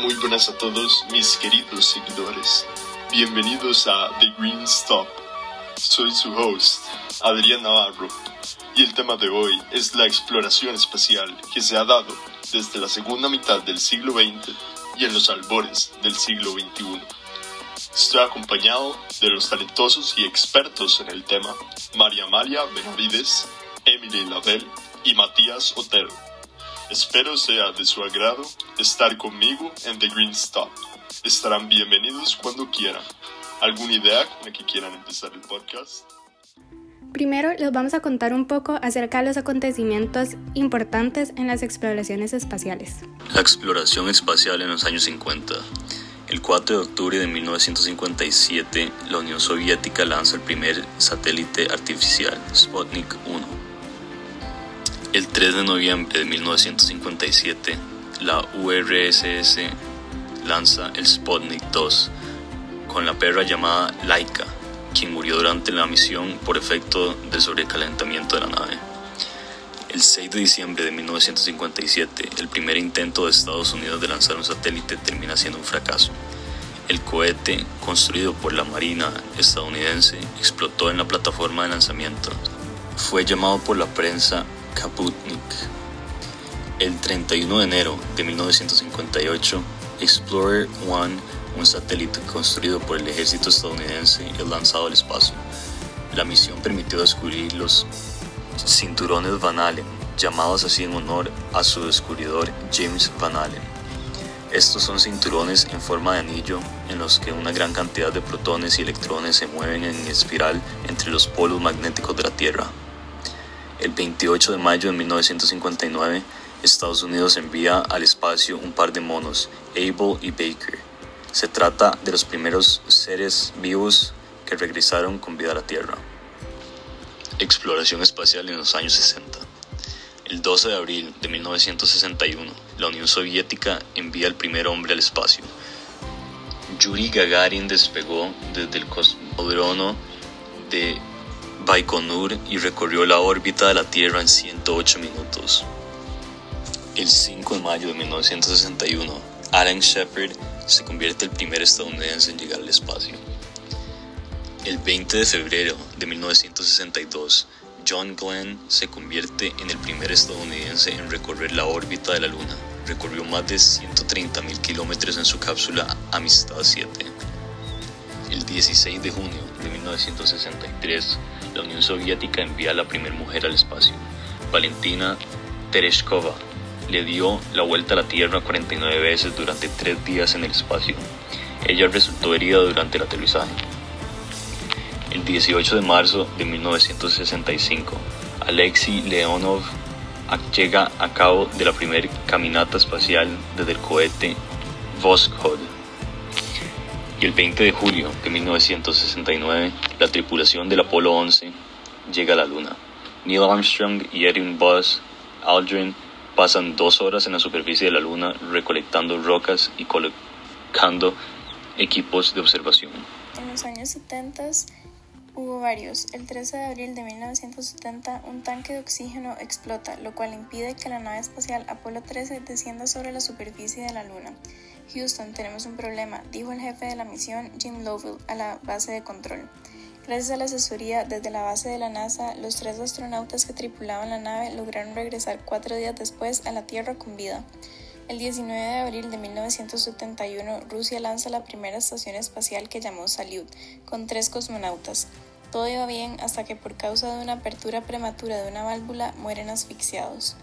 Muy buenas a todos mis queridos seguidores. Bienvenidos a The Green Stop. Soy su host, Adrián Navarro, y el tema de hoy es la exploración espacial que se ha dado desde la segunda mitad del siglo XX y en los albores del siglo XXI. Estoy acompañado de los talentosos y expertos en el tema María Amalia Benavides, Emily Lavelle y Matías Otero. Espero sea de su agrado estar conmigo en The Green Stop. Estarán bienvenidos cuando quieran. ¿Alguna idea con la que quieran empezar el podcast? Primero les vamos a contar un poco acerca de los acontecimientos importantes en las exploraciones espaciales. La exploración espacial en los años 50. El 4 de octubre de 1957, la Unión Soviética lanza el primer satélite artificial, Sputnik 1 el 3 de noviembre de 1957, la URSS lanza el Sputnik 2 con la perra llamada Laika, quien murió durante la misión por efecto del sobrecalentamiento de la nave. El 6 de diciembre de 1957, el primer intento de Estados Unidos de lanzar un satélite termina siendo un fracaso. El cohete, construido por la Marina estadounidense, explotó en la plataforma de lanzamiento. Fue llamado por la prensa Kaputnik. El 31 de enero de 1958, Explorer 1, un satélite construido por el ejército estadounidense, es lanzado al espacio. La misión permitió descubrir los cinturones Van Allen, llamados así en honor a su descubridor James Van Allen. Estos son cinturones en forma de anillo en los que una gran cantidad de protones y electrones se mueven en espiral entre los polos magnéticos de la Tierra. El 28 de mayo de 1959, Estados Unidos envía al espacio un par de monos, Abel y Baker. Se trata de los primeros seres vivos que regresaron con vida a la Tierra. Exploración espacial en los años 60. El 12 de abril de 1961, la Unión Soviética envía al primer hombre al espacio. Yuri Gagarin despegó desde el cosmódromo de Baikonur y recorrió la órbita de la Tierra en 108 minutos. El 5 de mayo de 1961, Alan Shepard se convierte el primer estadounidense en llegar al espacio. El 20 de febrero de 1962, John Glenn se convierte en el primer estadounidense en recorrer la órbita de la Luna. Recorrió más de 130.000 kilómetros en su cápsula Amistad 7. El 16 de junio de 1963, la Unión Soviética envía a la primera mujer al espacio. Valentina Tereshkova le dio la vuelta a la Tierra 49 veces durante tres días en el espacio. Ella resultó herida durante el aterrizaje. El 18 de marzo de 1965, Alexei Leonov llega a cabo de la primera caminata espacial desde el cohete Voskhod y el 20 de julio de 1969 la tripulación del Apolo 11 llega a la Luna. Neil Armstrong y Edwin Buzz Aldrin pasan dos horas en la superficie de la Luna recolectando rocas y colocando equipos de observación. En los años 70 hubo varios. El 13 de abril de 1970 un tanque de oxígeno explota, lo cual impide que la nave espacial Apolo 13 descienda sobre la superficie de la Luna. Houston, tenemos un problema, dijo el jefe de la misión Jim Lovell a la base de control. Gracias a la asesoría desde la base de la NASA, los tres astronautas que tripulaban la nave lograron regresar cuatro días después a la Tierra con vida. El 19 de abril de 1971, Rusia lanza la primera estación espacial que llamó Salyut, con tres cosmonautas. Todo iba bien hasta que por causa de una apertura prematura de una válvula mueren asfixiados.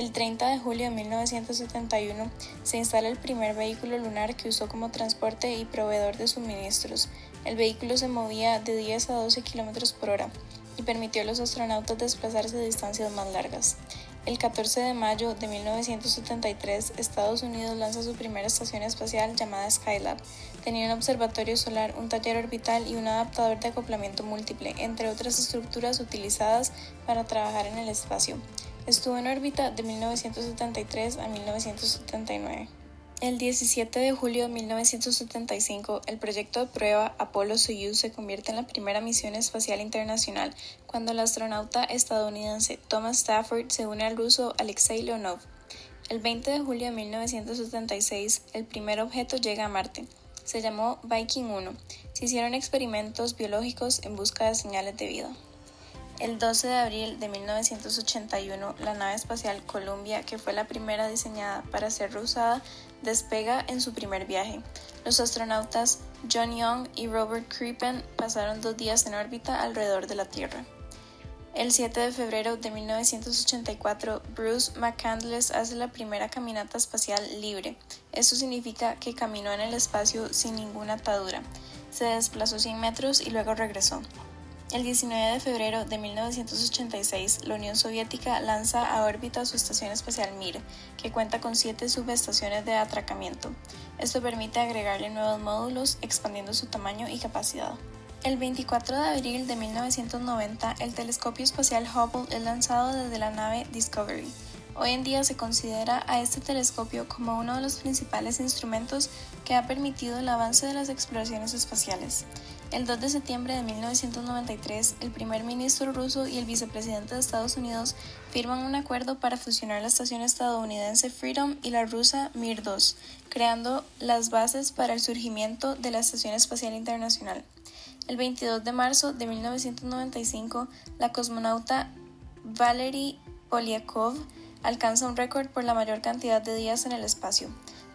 El 30 de julio de 1971 se instala el primer vehículo lunar que usó como transporte y proveedor de suministros. El vehículo se movía de 10 a 12 km por hora y permitió a los astronautas desplazarse a distancias más largas. El 14 de mayo de 1973, Estados Unidos lanza su primera estación espacial llamada Skylab. Tenía un observatorio solar, un taller orbital y un adaptador de acoplamiento múltiple, entre otras estructuras utilizadas para trabajar en el espacio. Estuvo en órbita de 1973 a 1979. El 17 de julio de 1975, el proyecto de prueba Apollo-Soyuz se convierte en la primera misión espacial internacional cuando el astronauta estadounidense Thomas Stafford se une al ruso Alexei Leonov. El 20 de julio de 1976, el primer objeto llega a Marte. Se llamó Viking 1. Se hicieron experimentos biológicos en busca de señales de vida. El 12 de abril de 1981, la nave espacial Columbia, que fue la primera diseñada para ser reusada, despega en su primer viaje. Los astronautas John Young y Robert Crippen pasaron dos días en órbita alrededor de la Tierra. El 7 de febrero de 1984, Bruce McCandless hace la primera caminata espacial libre. Esto significa que caminó en el espacio sin ninguna atadura. Se desplazó 100 metros y luego regresó. El 19 de febrero de 1986, la Unión Soviética lanza a órbita su estación espacial Mir, que cuenta con siete subestaciones de atracamiento. Esto permite agregarle nuevos módulos, expandiendo su tamaño y capacidad. El 24 de abril de 1990, el telescopio espacial Hubble es lanzado desde la nave Discovery. Hoy en día se considera a este telescopio como uno de los principales instrumentos que ha permitido el avance de las exploraciones espaciales. El 2 de septiembre de 1993, el primer ministro ruso y el vicepresidente de Estados Unidos firman un acuerdo para fusionar la estación estadounidense Freedom y la rusa Mir 2, creando las bases para el surgimiento de la Estación Espacial Internacional. El 22 de marzo de 1995, la cosmonauta Valery Polyakov alcanza un récord por la mayor cantidad de días en el espacio.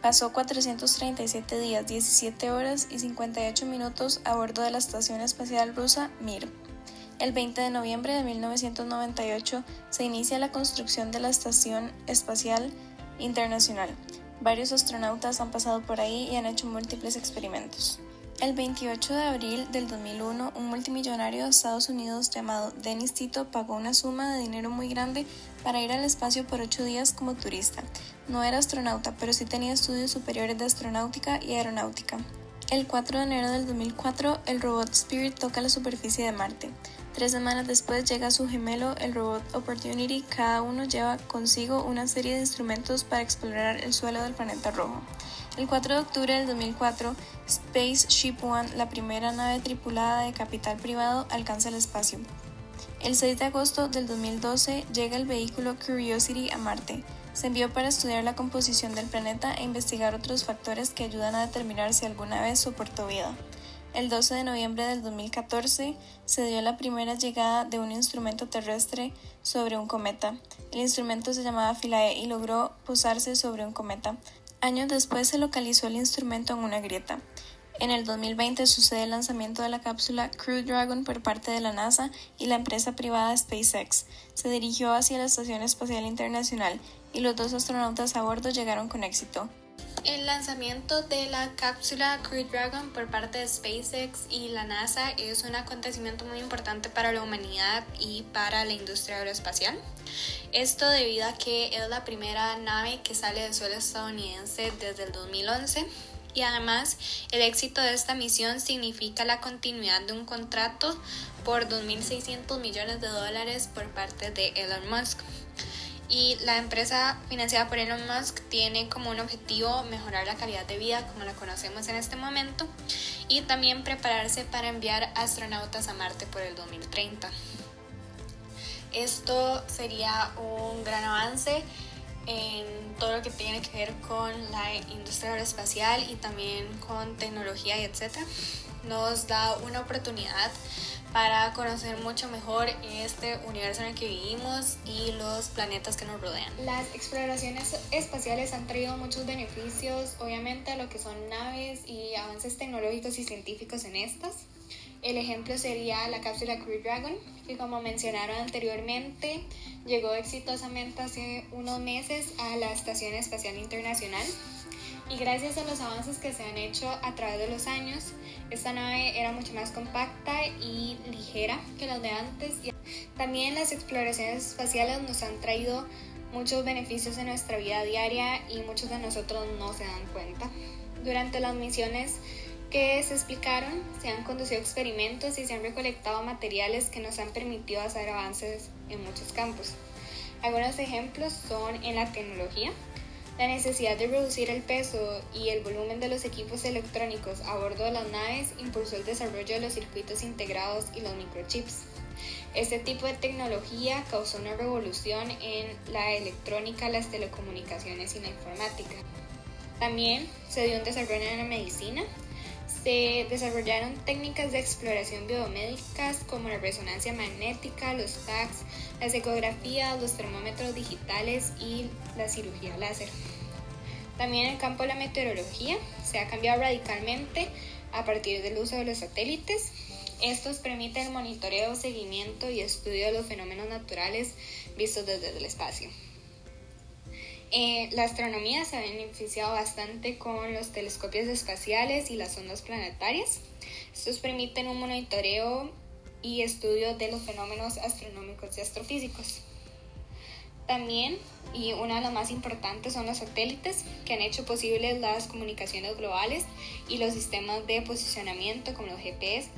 Pasó 437 días, 17 horas y 58 minutos a bordo de la Estación Espacial Rusa Mir. El 20 de noviembre de 1998 se inicia la construcción de la Estación Espacial Internacional. Varios astronautas han pasado por ahí y han hecho múltiples experimentos. El 28 de abril del 2001, un multimillonario de Estados Unidos llamado Dennis Tito pagó una suma de dinero muy grande para ir al espacio por ocho días como turista. No era astronauta, pero sí tenía estudios superiores de astronáutica y aeronáutica. El 4 de enero del 2004, el robot Spirit toca la superficie de Marte. Tres semanas después llega su gemelo, el robot Opportunity. Cada uno lleva consigo una serie de instrumentos para explorar el suelo del planeta rojo. El 4 de octubre del 2004, Spaceship One, la primera nave tripulada de capital privado, alcanza el espacio. El 6 de agosto del 2012 llega el vehículo Curiosity a Marte. Se envió para estudiar la composición del planeta e investigar otros factores que ayudan a determinar si alguna vez soportó vida. El 12 de noviembre del 2014 se dio la primera llegada de un instrumento terrestre sobre un cometa. El instrumento se llamaba Philae y logró posarse sobre un cometa. Años después se localizó el instrumento en una grieta. En el 2020 sucede el lanzamiento de la cápsula Crew Dragon por parte de la NASA y la empresa privada SpaceX. Se dirigió hacia la Estación Espacial Internacional y los dos astronautas a bordo llegaron con éxito. El lanzamiento de la cápsula Crew Dragon por parte de SpaceX y la NASA es un acontecimiento muy importante para la humanidad y para la industria aeroespacial. Esto debido a que es la primera nave que sale del suelo estadounidense desde el 2011 y además el éxito de esta misión significa la continuidad de un contrato por 2.600 millones de dólares por parte de Elon Musk y la empresa financiada por Elon Musk tiene como un objetivo mejorar la calidad de vida como la conocemos en este momento y también prepararse para enviar astronautas a Marte por el 2030. Esto sería un gran avance en todo lo que tiene que ver con la industria aeroespacial y también con tecnología y etcétera. Nos da una oportunidad para conocer mucho mejor este universo en el que vivimos y los planetas que nos rodean. Las exploraciones espaciales han traído muchos beneficios, obviamente a lo que son naves y avances tecnológicos y científicos en estas. El ejemplo sería la cápsula Crew Dragon, que como mencionaron anteriormente, llegó exitosamente hace unos meses a la Estación Espacial Internacional y gracias a los avances que se han hecho a través de los años, esta nave era mucho más compacta y ligera que las de antes. También las exploraciones espaciales nos han traído muchos beneficios en nuestra vida diaria y muchos de nosotros no se dan cuenta. Durante las misiones que se explicaron, se han conducido experimentos y se han recolectado materiales que nos han permitido hacer avances en muchos campos. Algunos ejemplos son en la tecnología, la necesidad de reducir el peso y el volumen de los equipos electrónicos a bordo de las naves impulsó el desarrollo de los circuitos integrados y los microchips. Este tipo de tecnología causó una revolución en la electrónica, las telecomunicaciones y la informática. También se dio un desarrollo en la medicina. Se desarrollaron técnicas de exploración biomédicas como la resonancia magnética, los tags, las ecografías, los termómetros digitales y la cirugía láser. También en el campo de la meteorología se ha cambiado radicalmente a partir del uso de los satélites estos permiten el monitoreo, seguimiento y estudio de los fenómenos naturales vistos desde el espacio. Eh, la astronomía se ha beneficiado bastante con los telescopios espaciales y las ondas planetarias. Estos permiten un monitoreo y estudio de los fenómenos astronómicos y astrofísicos. También, y una de las más importantes, son los satélites, que han hecho posibles las comunicaciones globales y los sistemas de posicionamiento como los GPS,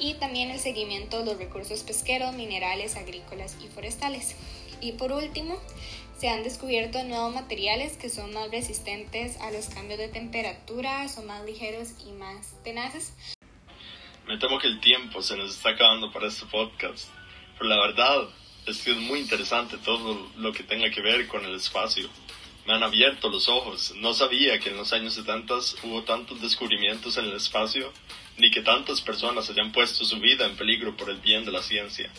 y también el seguimiento de los recursos pesqueros, minerales, agrícolas y forestales. Y por último, se han descubierto nuevos materiales que son más resistentes a los cambios de temperatura, son más ligeros y más tenaces. Me temo que el tiempo se nos está acabando para este podcast, pero la verdad es que es muy interesante todo lo que tenga que ver con el espacio. Me han abierto los ojos. No sabía que en los años 70 hubo tantos descubrimientos en el espacio ni que tantas personas hayan puesto su vida en peligro por el bien de la ciencia,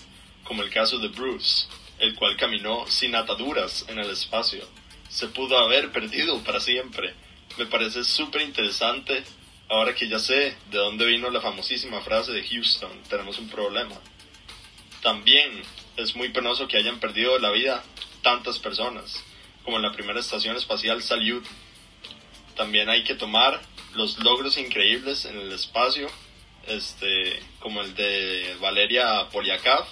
como el caso de Bruce, el cual caminó sin ataduras en el espacio. Se pudo haber perdido para siempre. Me parece súper interesante ahora que ya sé de dónde vino la famosísima frase de Houston, tenemos un problema. También es muy penoso que hayan perdido la vida tantas personas, como en la primera estación espacial Salyut. También hay que tomar los logros increíbles en el espacio, este, como el de Valeria Polyakov,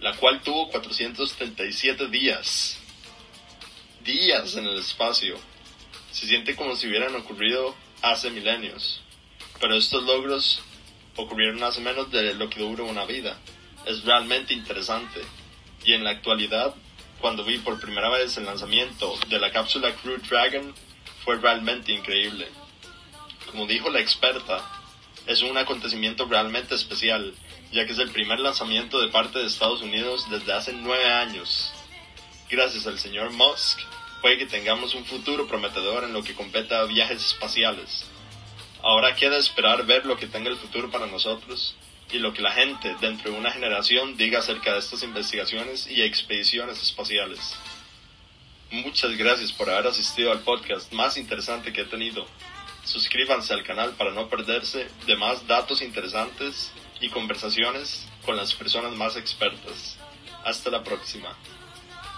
la cual tuvo 437 días, días en el espacio. Se siente como si hubieran ocurrido hace milenios, pero estos logros ocurrieron hace menos de lo que dura una vida. Es realmente interesante y en la actualidad, cuando vi por primera vez el lanzamiento de la cápsula Crew Dragon, fue realmente increíble. Como dijo la experta, es un acontecimiento realmente especial, ya que es el primer lanzamiento de parte de Estados Unidos desde hace nueve años. Gracias al señor Musk, puede que tengamos un futuro prometedor en lo que compete a viajes espaciales. Ahora queda esperar ver lo que tenga el futuro para nosotros y lo que la gente dentro de una generación diga acerca de estas investigaciones y expediciones espaciales. Muchas gracias por haber asistido al podcast más interesante que he tenido. Suscríbanse al canal para no perderse de más datos interesantes y conversaciones con las personas más expertas. Hasta la próxima.